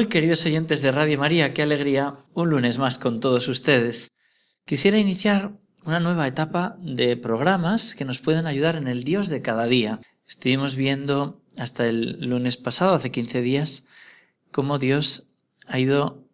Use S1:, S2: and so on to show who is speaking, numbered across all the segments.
S1: Muy queridos oyentes de Radio María, qué alegría un lunes más con todos ustedes. Quisiera iniciar una nueva etapa de programas que nos pueden ayudar en el Dios de cada día. Estuvimos viendo hasta el lunes pasado, hace 15 días, cómo Dios ha ido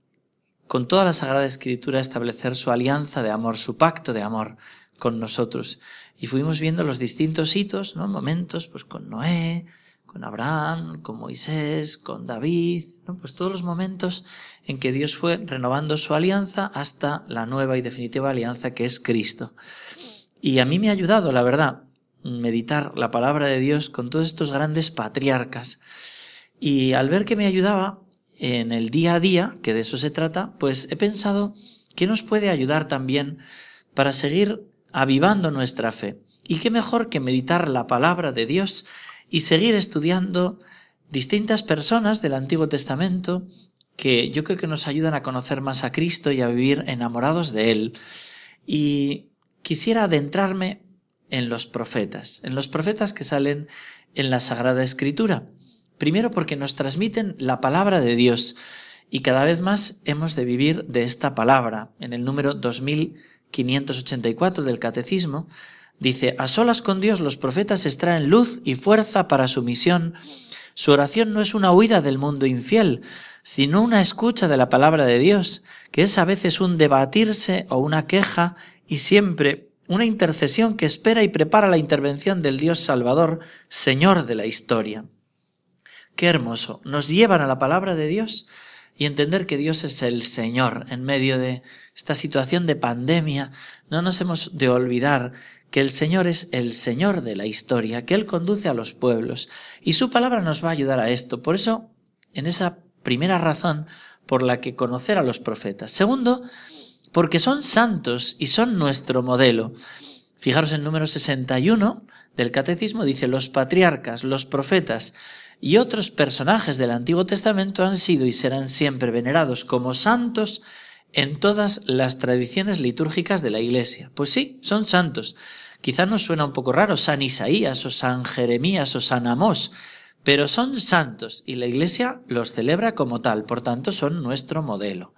S1: con toda la Sagrada Escritura a establecer su alianza de amor, su pacto de amor con nosotros. Y fuimos viendo los distintos hitos, ¿no? Momentos, pues con Noé, con Abraham, con Moisés, con David, pues todos los momentos en que Dios fue renovando su alianza hasta la nueva y definitiva alianza que es Cristo. Y a mí me ha ayudado, la verdad, meditar la palabra de Dios con todos estos grandes patriarcas. Y al ver que me ayudaba en el día a día, que de eso se trata, pues he pensado que nos puede ayudar también para seguir avivando nuestra fe. Y qué mejor que meditar la palabra de Dios y seguir estudiando distintas personas del Antiguo Testamento que yo creo que nos ayudan a conocer más a Cristo y a vivir enamorados de Él. Y quisiera adentrarme en los profetas, en los profetas que salen en la Sagrada Escritura. Primero porque nos transmiten la palabra de Dios y cada vez más hemos de vivir de esta palabra. En el número 2584 del Catecismo Dice, a solas con Dios los profetas extraen luz y fuerza para su misión. Su oración no es una huida del mundo infiel, sino una escucha de la palabra de Dios, que es a veces un debatirse o una queja y siempre una intercesión que espera y prepara la intervención del Dios Salvador, Señor de la historia. Qué hermoso. Nos llevan a la palabra de Dios y entender que Dios es el Señor en medio de esta situación de pandemia. No nos hemos de olvidar que el Señor es el Señor de la historia, que Él conduce a los pueblos, y su palabra nos va a ayudar a esto. Por eso, en esa primera razón por la que conocer a los profetas. Segundo, porque son santos y son nuestro modelo. Fijaros en número 61 del Catecismo, dice, los patriarcas, los profetas y otros personajes del Antiguo Testamento han sido y serán siempre venerados como santos en todas las tradiciones litúrgicas de la Iglesia. Pues sí, son santos. Quizá nos suena un poco raro San Isaías o San Jeremías o San Amós, pero son santos y la Iglesia los celebra como tal, por tanto son nuestro modelo.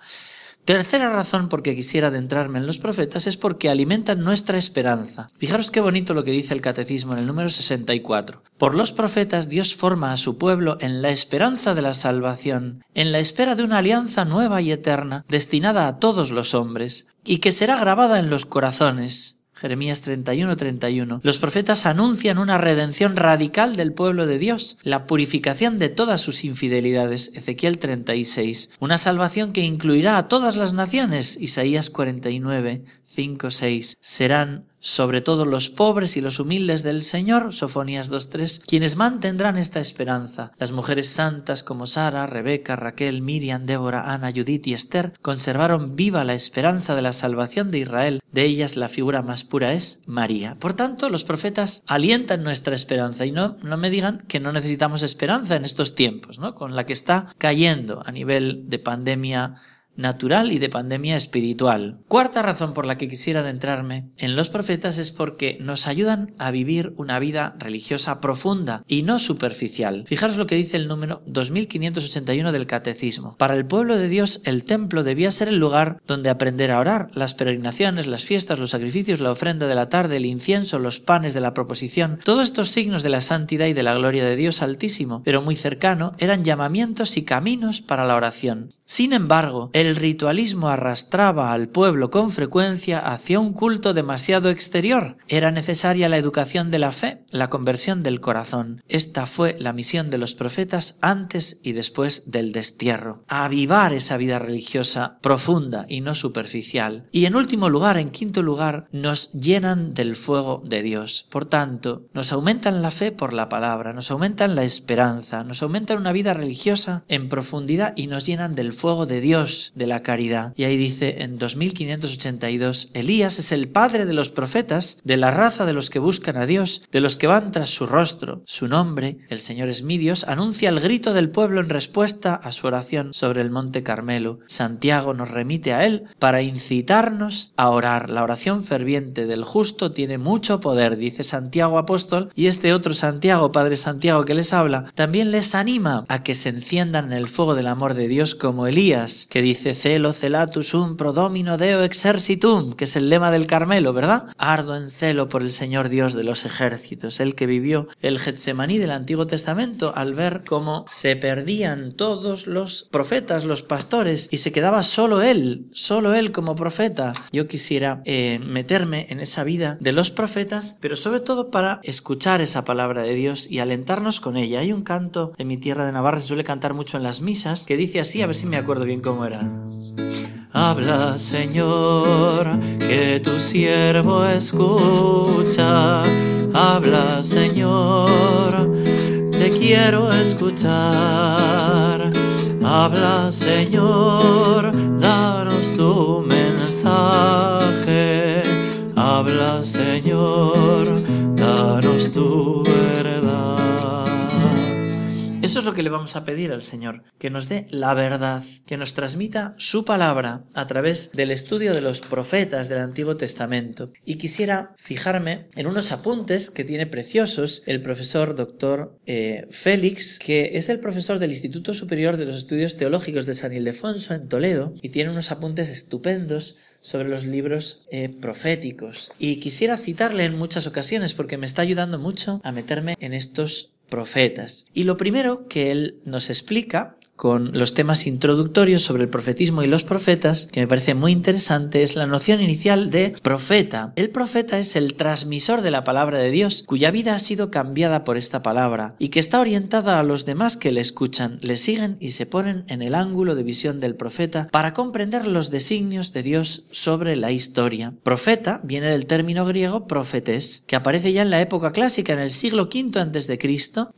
S1: Tercera razón por que quisiera adentrarme en los profetas es porque alimentan nuestra esperanza. Fijaros qué bonito lo que dice el Catecismo en el número 64. Por los profetas Dios forma a su pueblo en la esperanza de la salvación, en la espera de una alianza nueva y eterna, destinada a todos los hombres, y que será grabada en los corazones, Jeremías 31, 31. Los profetas anuncian una redención radical del pueblo de Dios, la purificación de todas sus infidelidades, Ezequiel 36. Una salvación que incluirá a todas las naciones, Isaías 49, 5, 6. Serán sobre todo los pobres y los humildes del Señor, Sofonías 2.3, quienes mantendrán esta esperanza. Las mujeres santas como Sara, Rebeca, Raquel, Miriam, Débora, Ana, Judith y Esther conservaron viva la esperanza de la salvación de Israel. De ellas la figura más pura es María. Por tanto, los profetas alientan nuestra esperanza y no, no me digan que no necesitamos esperanza en estos tiempos, ¿no? Con la que está cayendo a nivel de pandemia natural y de pandemia espiritual. Cuarta razón por la que quisiera adentrarme en los profetas es porque nos ayudan a vivir una vida religiosa profunda y no superficial. Fijaros lo que dice el número 2581 del Catecismo. Para el pueblo de Dios el templo debía ser el lugar donde aprender a orar, las peregrinaciones, las fiestas, los sacrificios, la ofrenda de la tarde, el incienso, los panes de la proposición, todos estos signos de la santidad y de la gloria de Dios Altísimo, pero muy cercano, eran llamamientos y caminos para la oración. Sin embargo, el ritualismo arrastraba al pueblo con frecuencia hacia un culto demasiado exterior. Era necesaria la educación de la fe, la conversión del corazón. Esta fue la misión de los profetas antes y después del destierro. Avivar esa vida religiosa profunda y no superficial. Y en último lugar, en quinto lugar, nos llenan del fuego de Dios. Por tanto, nos aumentan la fe por la palabra, nos aumentan la esperanza, nos aumentan una vida religiosa en profundidad y nos llenan del fuego de Dios, de la caridad. Y ahí dice en 2582, Elías es el padre de los profetas, de la raza de los que buscan a Dios, de los que van tras su rostro. Su nombre, el Señor es mi Dios, anuncia el grito del pueblo en respuesta a su oración sobre el monte Carmelo. Santiago nos remite a él para incitarnos a orar. La oración ferviente del justo tiene mucho poder, dice Santiago apóstol, y este otro Santiago, Padre Santiago que les habla, también les anima a que se enciendan en el fuego del amor de Dios como Elías, que dice celo celatus un prodomino deo exercitum, que es el lema del Carmelo, ¿verdad? Ardo en celo por el Señor Dios de los ejércitos, el que vivió el Getsemaní del Antiguo Testamento al ver cómo se perdían todos los profetas, los pastores, y se quedaba solo él, solo él como profeta. Yo quisiera eh, meterme en esa vida de los profetas, pero sobre todo para escuchar esa palabra de Dios y alentarnos con ella. Hay un canto en mi tierra de Navarra, se suele cantar mucho en las misas, que dice así, a ver si me acuerdo bien cómo era. Habla, Señor, que tu siervo escucha. Habla, Señor, te quiero escuchar. Habla, Señor, danos tu mensaje. Habla, Señor, danos tu eso es lo que le vamos a pedir al Señor, que nos dé la verdad, que nos transmita su palabra a través del estudio de los profetas del Antiguo Testamento. Y quisiera fijarme en unos apuntes que tiene preciosos el profesor doctor eh, Félix, que es el profesor del Instituto Superior de los Estudios Teológicos de San Ildefonso en Toledo, y tiene unos apuntes estupendos sobre los libros eh, proféticos. Y quisiera citarle en muchas ocasiones porque me está ayudando mucho a meterme en estos profetas. Y lo primero que él nos explica con los temas introductorios sobre el profetismo y los profetas, que me parece muy interesante, es la noción inicial de profeta. El profeta es el transmisor de la palabra de Dios, cuya vida ha sido cambiada por esta palabra, y que está orientada a los demás que le escuchan, le siguen y se ponen en el ángulo de visión del profeta para comprender los designios de Dios sobre la historia. Profeta viene del término griego profetes, que aparece ya en la época clásica, en el siglo V a.C.,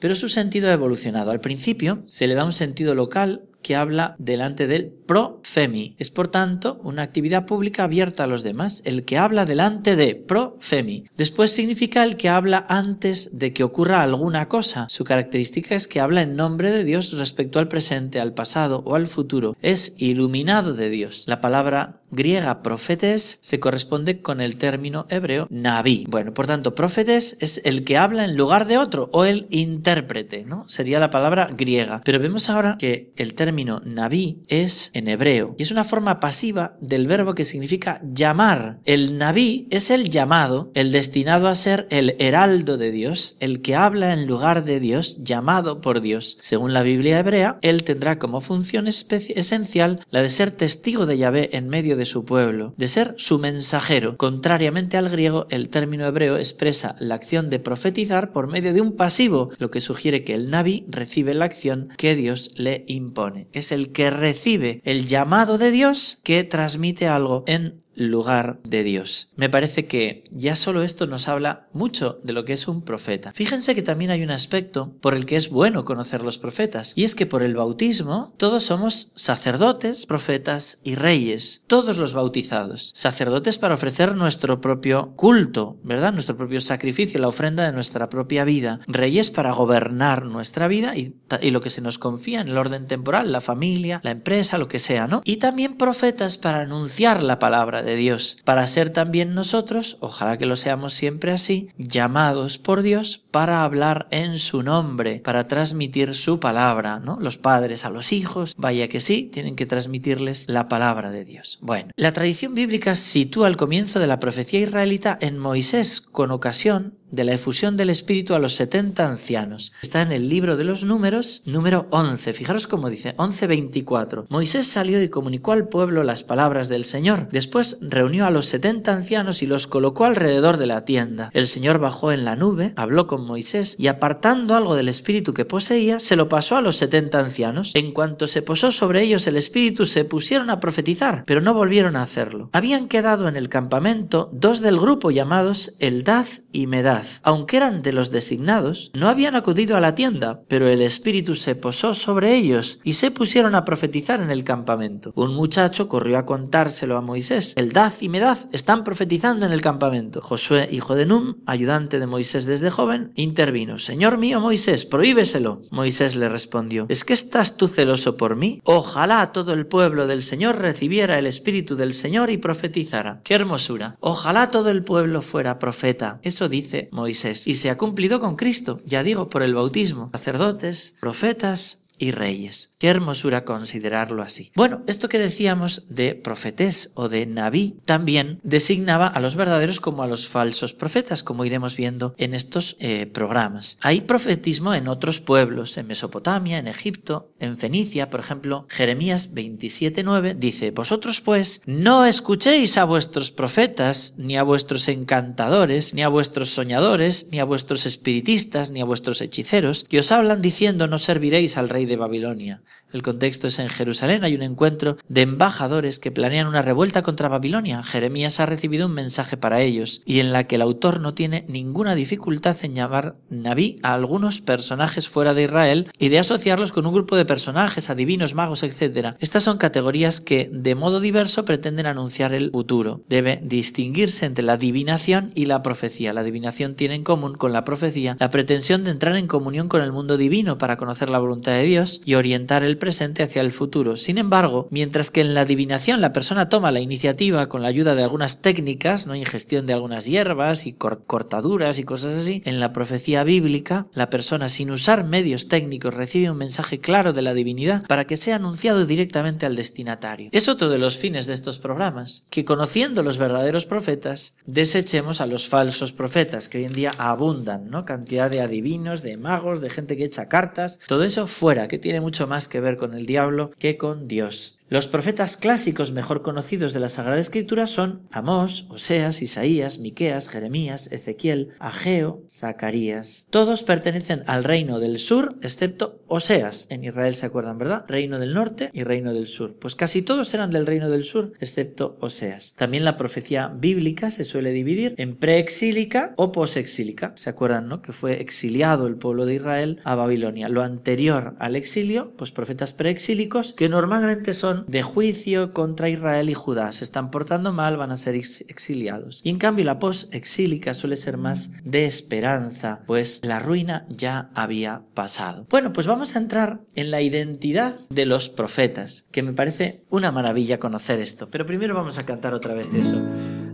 S1: pero su sentido ha evolucionado. Al principio se le da un sentido local local que habla delante del pro-femi. Es por tanto una actividad pública abierta a los demás, el que habla delante de pro-femi. Después significa el que habla antes de que ocurra alguna cosa. Su característica es que habla en nombre de Dios respecto al presente, al pasado o al futuro. Es iluminado de Dios. La palabra griega profetes se corresponde con el término hebreo naví. Bueno, por tanto, profetes es el que habla en lugar de otro o el intérprete, ¿no? Sería la palabra griega. Pero vemos ahora que el término naví es en hebreo y es una forma pasiva del verbo que significa llamar. El naví es el llamado, el destinado a ser el heraldo de Dios, el que habla en lugar de Dios, llamado por Dios. Según la Biblia hebrea, él tendrá como función esencial la de ser testigo de Yahvé en medio de su pueblo, de ser su mensajero. Contrariamente al griego, el término hebreo expresa la acción de profetizar por medio de un pasivo, lo que sugiere que el naví recibe la acción que Dios le impone. Es el que recibe el llamado de Dios que transmite algo en lugar de Dios. Me parece que ya solo esto nos habla mucho de lo que es un profeta. Fíjense que también hay un aspecto por el que es bueno conocer los profetas, y es que por el bautismo todos somos sacerdotes, profetas y reyes, todos los bautizados, sacerdotes para ofrecer nuestro propio culto, ¿verdad? Nuestro propio sacrificio, la ofrenda de nuestra propia vida, reyes para gobernar nuestra vida y, y lo que se nos confía en el orden temporal, la familia, la empresa, lo que sea, ¿no? Y también profetas para anunciar la palabra de Dios, para ser también nosotros, ojalá que lo seamos siempre así, llamados por Dios para hablar en su nombre, para transmitir su palabra, ¿no? Los padres a los hijos, vaya que sí, tienen que transmitirles la palabra de Dios. Bueno, la tradición bíblica sitúa el comienzo de la profecía israelita en Moisés con ocasión de la efusión del Espíritu a los 70 ancianos. Está en el libro de los números, número 11. Fijaros cómo dice, 11.24. Moisés salió y comunicó al pueblo las palabras del Señor. Después reunió a los 70 ancianos y los colocó alrededor de la tienda. El Señor bajó en la nube, habló con Moisés y apartando algo del Espíritu que poseía, se lo pasó a los 70 ancianos. En cuanto se posó sobre ellos el Espíritu, se pusieron a profetizar, pero no volvieron a hacerlo. Habían quedado en el campamento dos del grupo llamados Eldad y Medad aunque eran de los designados, no habían acudido a la tienda, pero el Espíritu se posó sobre ellos y se pusieron a profetizar en el campamento. Un muchacho corrió a contárselo a Moisés. Eldad y Medad están profetizando en el campamento. Josué, hijo de Num, ayudante de Moisés desde joven, intervino. Señor mío Moisés, prohíbeselo. Moisés le respondió, ¿es que estás tú celoso por mí? Ojalá todo el pueblo del Señor recibiera el Espíritu del Señor y profetizara. ¡Qué hermosura! Ojalá todo el pueblo fuera profeta. Eso dice Moisés. Y se ha cumplido con Cristo, ya digo, por el bautismo. Sacerdotes, profetas, y reyes. Qué hermosura considerarlo así. Bueno, esto que decíamos de profetés o de nabí también designaba a los verdaderos como a los falsos profetas, como iremos viendo en estos eh, programas. Hay profetismo en otros pueblos, en Mesopotamia, en Egipto, en Fenicia, por ejemplo, Jeremías 27.9 dice, Vosotros pues no escuchéis a vuestros profetas, ni a vuestros encantadores, ni a vuestros soñadores, ni a vuestros espiritistas, ni a vuestros hechiceros, que os hablan diciendo no serviréis al rey de Babilonia. El contexto es en Jerusalén, hay un encuentro de embajadores que planean una revuelta contra Babilonia. Jeremías ha recibido un mensaje para ellos y en la que el autor no tiene ninguna dificultad en llamar Naví a algunos personajes fuera de Israel y de asociarlos con un grupo de personajes, adivinos, magos, etc. Estas son categorías que de modo diverso pretenden anunciar el futuro. Debe distinguirse entre la adivinación y la profecía. La adivinación tiene en común con la profecía la pretensión de entrar en comunión con el mundo divino para conocer la voluntad de Dios y orientar el presente hacia el futuro. Sin embargo, mientras que en la adivinación la persona toma la iniciativa con la ayuda de algunas técnicas, no ingestión de algunas hierbas y cortaduras y cosas así, en la profecía bíblica la persona sin usar medios técnicos recibe un mensaje claro de la divinidad para que sea anunciado directamente al destinatario. Es otro de los fines de estos programas, que conociendo los verdaderos profetas, desechemos a los falsos profetas, que hoy en día abundan, ¿no? Cantidad de adivinos, de magos, de gente que echa cartas, todo eso fuera, que tiene mucho más que ver con el diablo que con Dios. Los profetas clásicos mejor conocidos de la Sagrada Escritura son Amós, Oseas, Isaías, Miqueas, Jeremías, Ezequiel, Ageo, Zacarías. Todos pertenecen al reino del sur, excepto Oseas. En Israel se acuerdan, ¿verdad? Reino del norte y reino del sur. Pues casi todos eran del reino del sur, excepto Oseas. También la profecía bíblica se suele dividir en preexílica o posexílica. ¿Se acuerdan, no? Que fue exiliado el pueblo de Israel a Babilonia. Lo anterior al exilio, pues profetas preexílicos, que normalmente son de juicio contra Israel y Judá. Se están portando mal, van a ser exiliados. Y en cambio la post-exílica suele ser más de esperanza, pues la ruina ya había pasado. Bueno, pues vamos a entrar en la identidad de los profetas, que me parece una maravilla conocer esto. Pero primero vamos a cantar otra vez eso.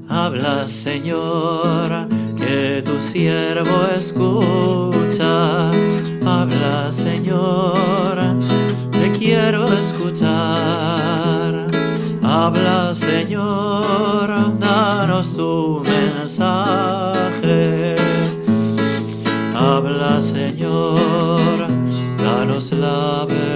S1: Habla, Señor, que tu siervo escucha. Habla, Señor quiero escuchar. Habla, Señor, danos tu mensaje. Habla, Señor, danos la verdad.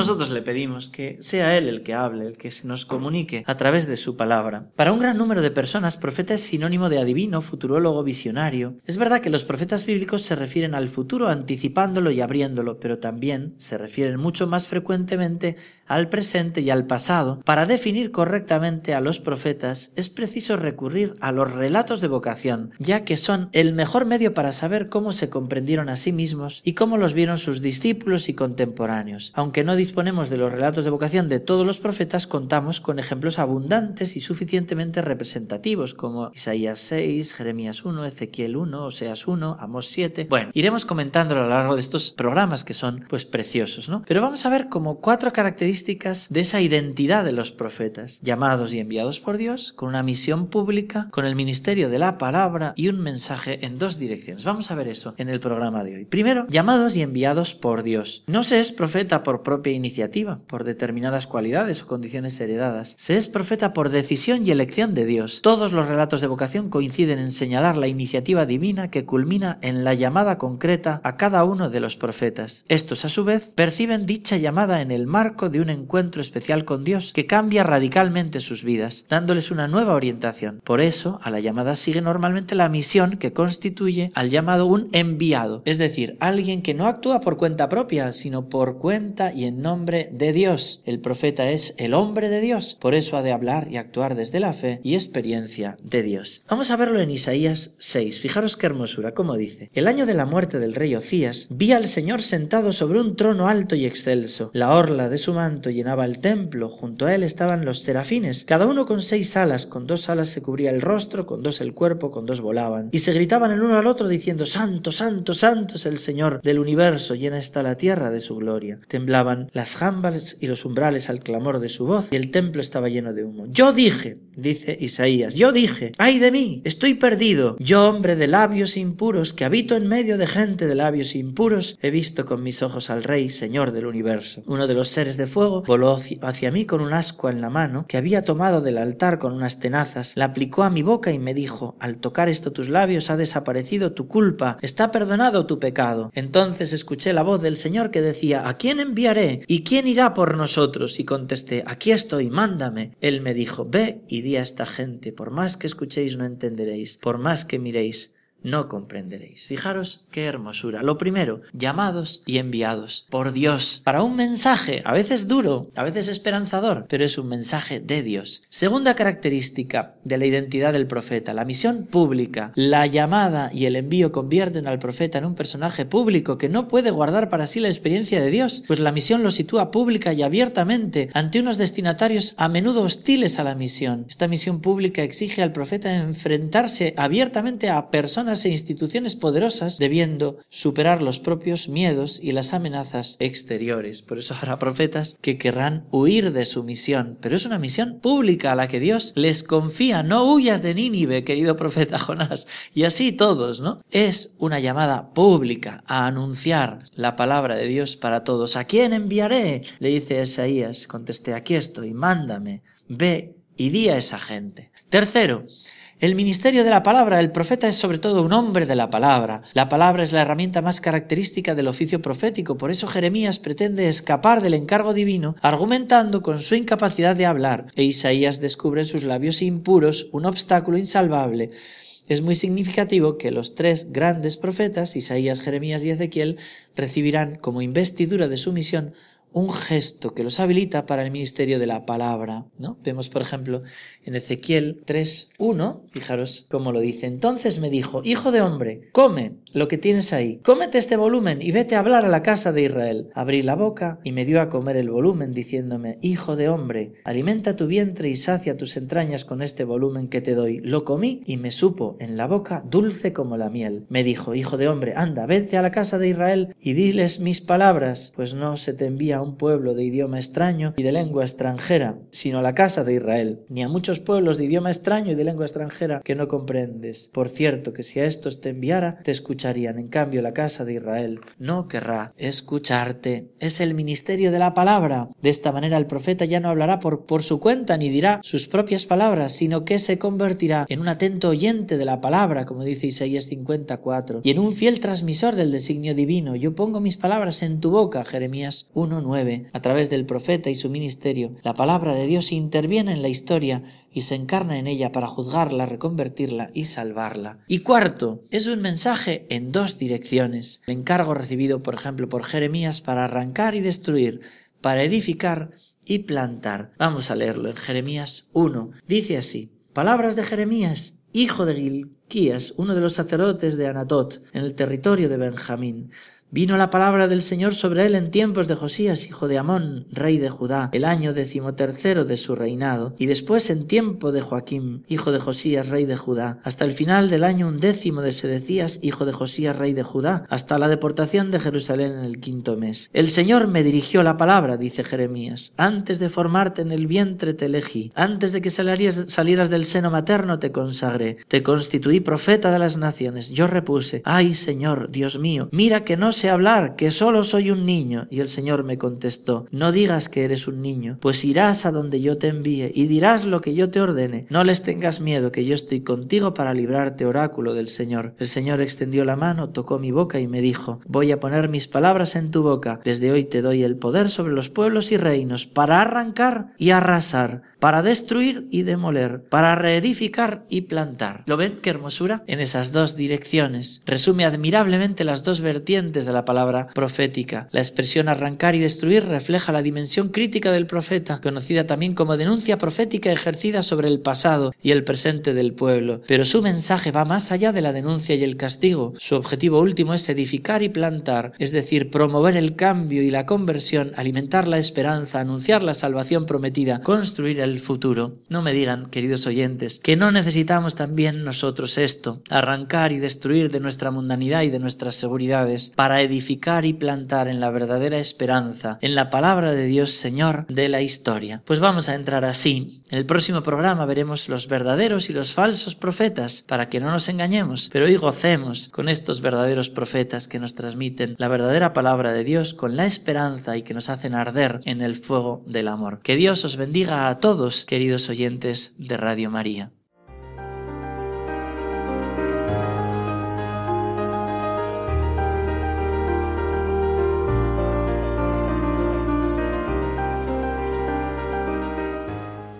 S1: Nosotros le pedimos que sea Él el que hable, el que se nos comunique a través de su palabra. Para un gran número de personas, profeta es sinónimo de adivino, futurólogo, visionario. Es verdad que los profetas bíblicos se refieren al futuro anticipándolo y abriéndolo, pero también se refieren mucho más frecuentemente al presente y al pasado. Para definir correctamente a los profetas es preciso recurrir a los relatos de vocación, ya que son el mejor medio para saber cómo se comprendieron a sí mismos y cómo los vieron sus discípulos y contemporáneos, aunque no disponemos de los relatos de vocación de todos los profetas, contamos con ejemplos abundantes y suficientemente representativos, como Isaías 6, Jeremías 1, Ezequiel 1, Oseas 1, Amos 7. Bueno, iremos comentándolo a lo largo de estos programas que son pues preciosos, ¿no? Pero vamos a ver como cuatro características de esa identidad de los profetas, llamados y enviados por Dios, con una misión pública, con el ministerio de la palabra y un mensaje en dos direcciones. Vamos a ver eso en el programa de hoy. Primero, llamados y enviados por Dios. No se es profeta por propia iniciativa, por determinadas cualidades o condiciones heredadas. Se es profeta por decisión y elección de Dios. Todos los relatos de vocación coinciden en señalar la iniciativa divina que culmina en la llamada concreta a cada uno de los profetas. Estos, a su vez, perciben dicha llamada en el marco de un encuentro especial con Dios que cambia radicalmente sus vidas, dándoles una nueva orientación. Por eso, a la llamada sigue normalmente la misión que constituye al llamado un enviado, es decir, alguien que no actúa por cuenta propia, sino por cuenta y en nombre de Dios. El profeta es el hombre de Dios, por eso ha de hablar y actuar desde la fe y experiencia de Dios. Vamos a verlo en Isaías 6. Fijaros qué hermosura, como dice. El año de la muerte del rey Ocías, vi al Señor sentado sobre un trono alto y excelso. La orla de su manto llenaba el templo, junto a él estaban los serafines, cada uno con seis alas, con dos alas se cubría el rostro, con dos el cuerpo, con dos volaban. Y se gritaban el uno al otro diciendo, Santo, Santo, Santo es el Señor del universo, llena está la tierra de su gloria. Temblaban las jambas y los umbrales al clamor de su voz, y el templo estaba lleno de humo. Yo dije, dice Isaías, yo dije, ay de mí, estoy perdido, yo hombre de labios impuros, que habito en medio de gente de labios impuros, he visto con mis ojos al Rey, Señor del universo. Uno de los seres de fuego voló hacia mí con un ascua en la mano, que había tomado del altar con unas tenazas, la aplicó a mi boca y me dijo, al tocar esto tus labios ha desaparecido tu culpa, está perdonado tu pecado. Entonces escuché la voz del Señor que decía, ¿a quién enviaré? ¿Y quién irá por nosotros? Y contesté, aquí estoy, mándame. Él me dijo, ve y di a esta gente, por más que escuchéis no entenderéis, por más que miréis no comprenderéis. Fijaros qué hermosura. Lo primero, llamados y enviados por Dios para un mensaje, a veces duro, a veces esperanzador, pero es un mensaje de Dios. Segunda característica de la identidad del profeta, la misión pública. La llamada y el envío convierten al profeta en un personaje público que no puede guardar para sí la experiencia de Dios, pues la misión lo sitúa pública y abiertamente ante unos destinatarios a menudo hostiles a la misión. Esta misión pública exige al profeta enfrentarse abiertamente a personas e instituciones poderosas debiendo superar los propios miedos y las amenazas exteriores. Por eso habrá profetas que querrán huir de su misión, pero es una misión pública a la que Dios les confía. No huyas de Nínive, querido profeta Jonás. Y así todos, ¿no? Es una llamada pública a anunciar la palabra de Dios para todos. ¿A quién enviaré? Le dice Isaías. Contesté, aquí estoy, mándame, ve y di a esa gente. Tercero, el ministerio de la palabra, el profeta es sobre todo un hombre de la palabra. La palabra es la herramienta más característica del oficio profético, por eso Jeremías pretende escapar del encargo divino argumentando con su incapacidad de hablar, e Isaías descubre en sus labios impuros un obstáculo insalvable. Es muy significativo que los tres grandes profetas, Isaías, Jeremías y Ezequiel, recibirán como investidura de su misión un gesto que los habilita para el ministerio de la palabra. ¿no? Vemos, por ejemplo, en Ezequiel 3.1, fijaros cómo lo dice. Entonces me dijo, Hijo de hombre, come lo que tienes ahí, cómete este volumen y vete a hablar a la casa de Israel. Abrí la boca y me dio a comer el volumen, diciéndome, Hijo de hombre, alimenta tu vientre y sacia tus entrañas con este volumen que te doy. Lo comí y me supo en la boca dulce como la miel. Me dijo, Hijo de hombre, anda, vete a la casa de Israel y diles mis palabras, pues no se te envía un pueblo de idioma extraño y de lengua extranjera, sino a la casa de Israel, ni a muchos pueblos de idioma extraño y de lengua extranjera que no comprendes. Por cierto, que si a estos te enviara, te En cambio, la casa de Israel no querrá escucharte. Es el ministerio de la palabra. De esta manera el profeta ya no hablará por, por su cuenta ni dirá sus propias palabras, sino que se convertirá en un atento oyente de la palabra, como dice Isaías 54, y en un fiel transmisor del designio divino. Yo pongo mis palabras en tu boca, Jeremías 1.9 a través del profeta y su ministerio, la palabra de Dios interviene en la historia y se encarna en ella para juzgarla, reconvertirla y salvarla. Y cuarto, es un mensaje en dos direcciones. El encargo recibido, por ejemplo, por Jeremías para arrancar y destruir, para edificar y plantar. Vamos a leerlo en Jeremías 1. Dice así, palabras de Jeremías, hijo de Gilquías, uno de los sacerdotes de Anatot, en el territorio de Benjamín. Vino la palabra del Señor sobre él en tiempos de Josías, hijo de Amón, rey de Judá, el año decimotercero de su reinado, y después en tiempo de Joaquim, hijo de Josías, rey de Judá, hasta el final del año undécimo de Sedecías, hijo de Josías, rey de Judá, hasta la deportación de Jerusalén en el quinto mes. El Señor me dirigió la palabra, dice Jeremías, antes de formarte en el vientre te elegí, antes de que salieras del seno materno te consagré, te constituí profeta de las naciones. Yo repuse, ay Señor, Dios mío, mira que no sé hablar, que solo soy un niño. Y el Señor me contestó, no digas que eres un niño, pues irás a donde yo te envíe y dirás lo que yo te ordene. No les tengas miedo, que yo estoy contigo para librarte, oráculo del Señor. El Señor extendió la mano, tocó mi boca y me dijo, voy a poner mis palabras en tu boca. Desde hoy te doy el poder sobre los pueblos y reinos, para arrancar y arrasar, para destruir y demoler, para reedificar y plantar. ¿Lo ven qué hermosura? En esas dos direcciones. Resume admirablemente las dos vertientes de la palabra profética. La expresión arrancar y destruir refleja la dimensión crítica del profeta, conocida también como denuncia profética ejercida sobre el pasado y el presente del pueblo. Pero su mensaje va más allá de la denuncia y el castigo. Su objetivo último es edificar y plantar, es decir, promover el cambio y la conversión, alimentar la esperanza, anunciar la salvación prometida, construir el futuro. No me digan, queridos oyentes, que no necesitamos también nosotros esto, arrancar y destruir de nuestra mundanidad y de nuestras seguridades, edificar y plantar en la verdadera esperanza, en la palabra de Dios Señor de la historia. Pues vamos a entrar así. En el próximo programa veremos los verdaderos y los falsos profetas, para que no nos engañemos, pero hoy gocemos con estos verdaderos profetas que nos transmiten la verdadera palabra de Dios con la esperanza y que nos hacen arder en el fuego del amor. Que Dios os bendiga a todos queridos oyentes de Radio María.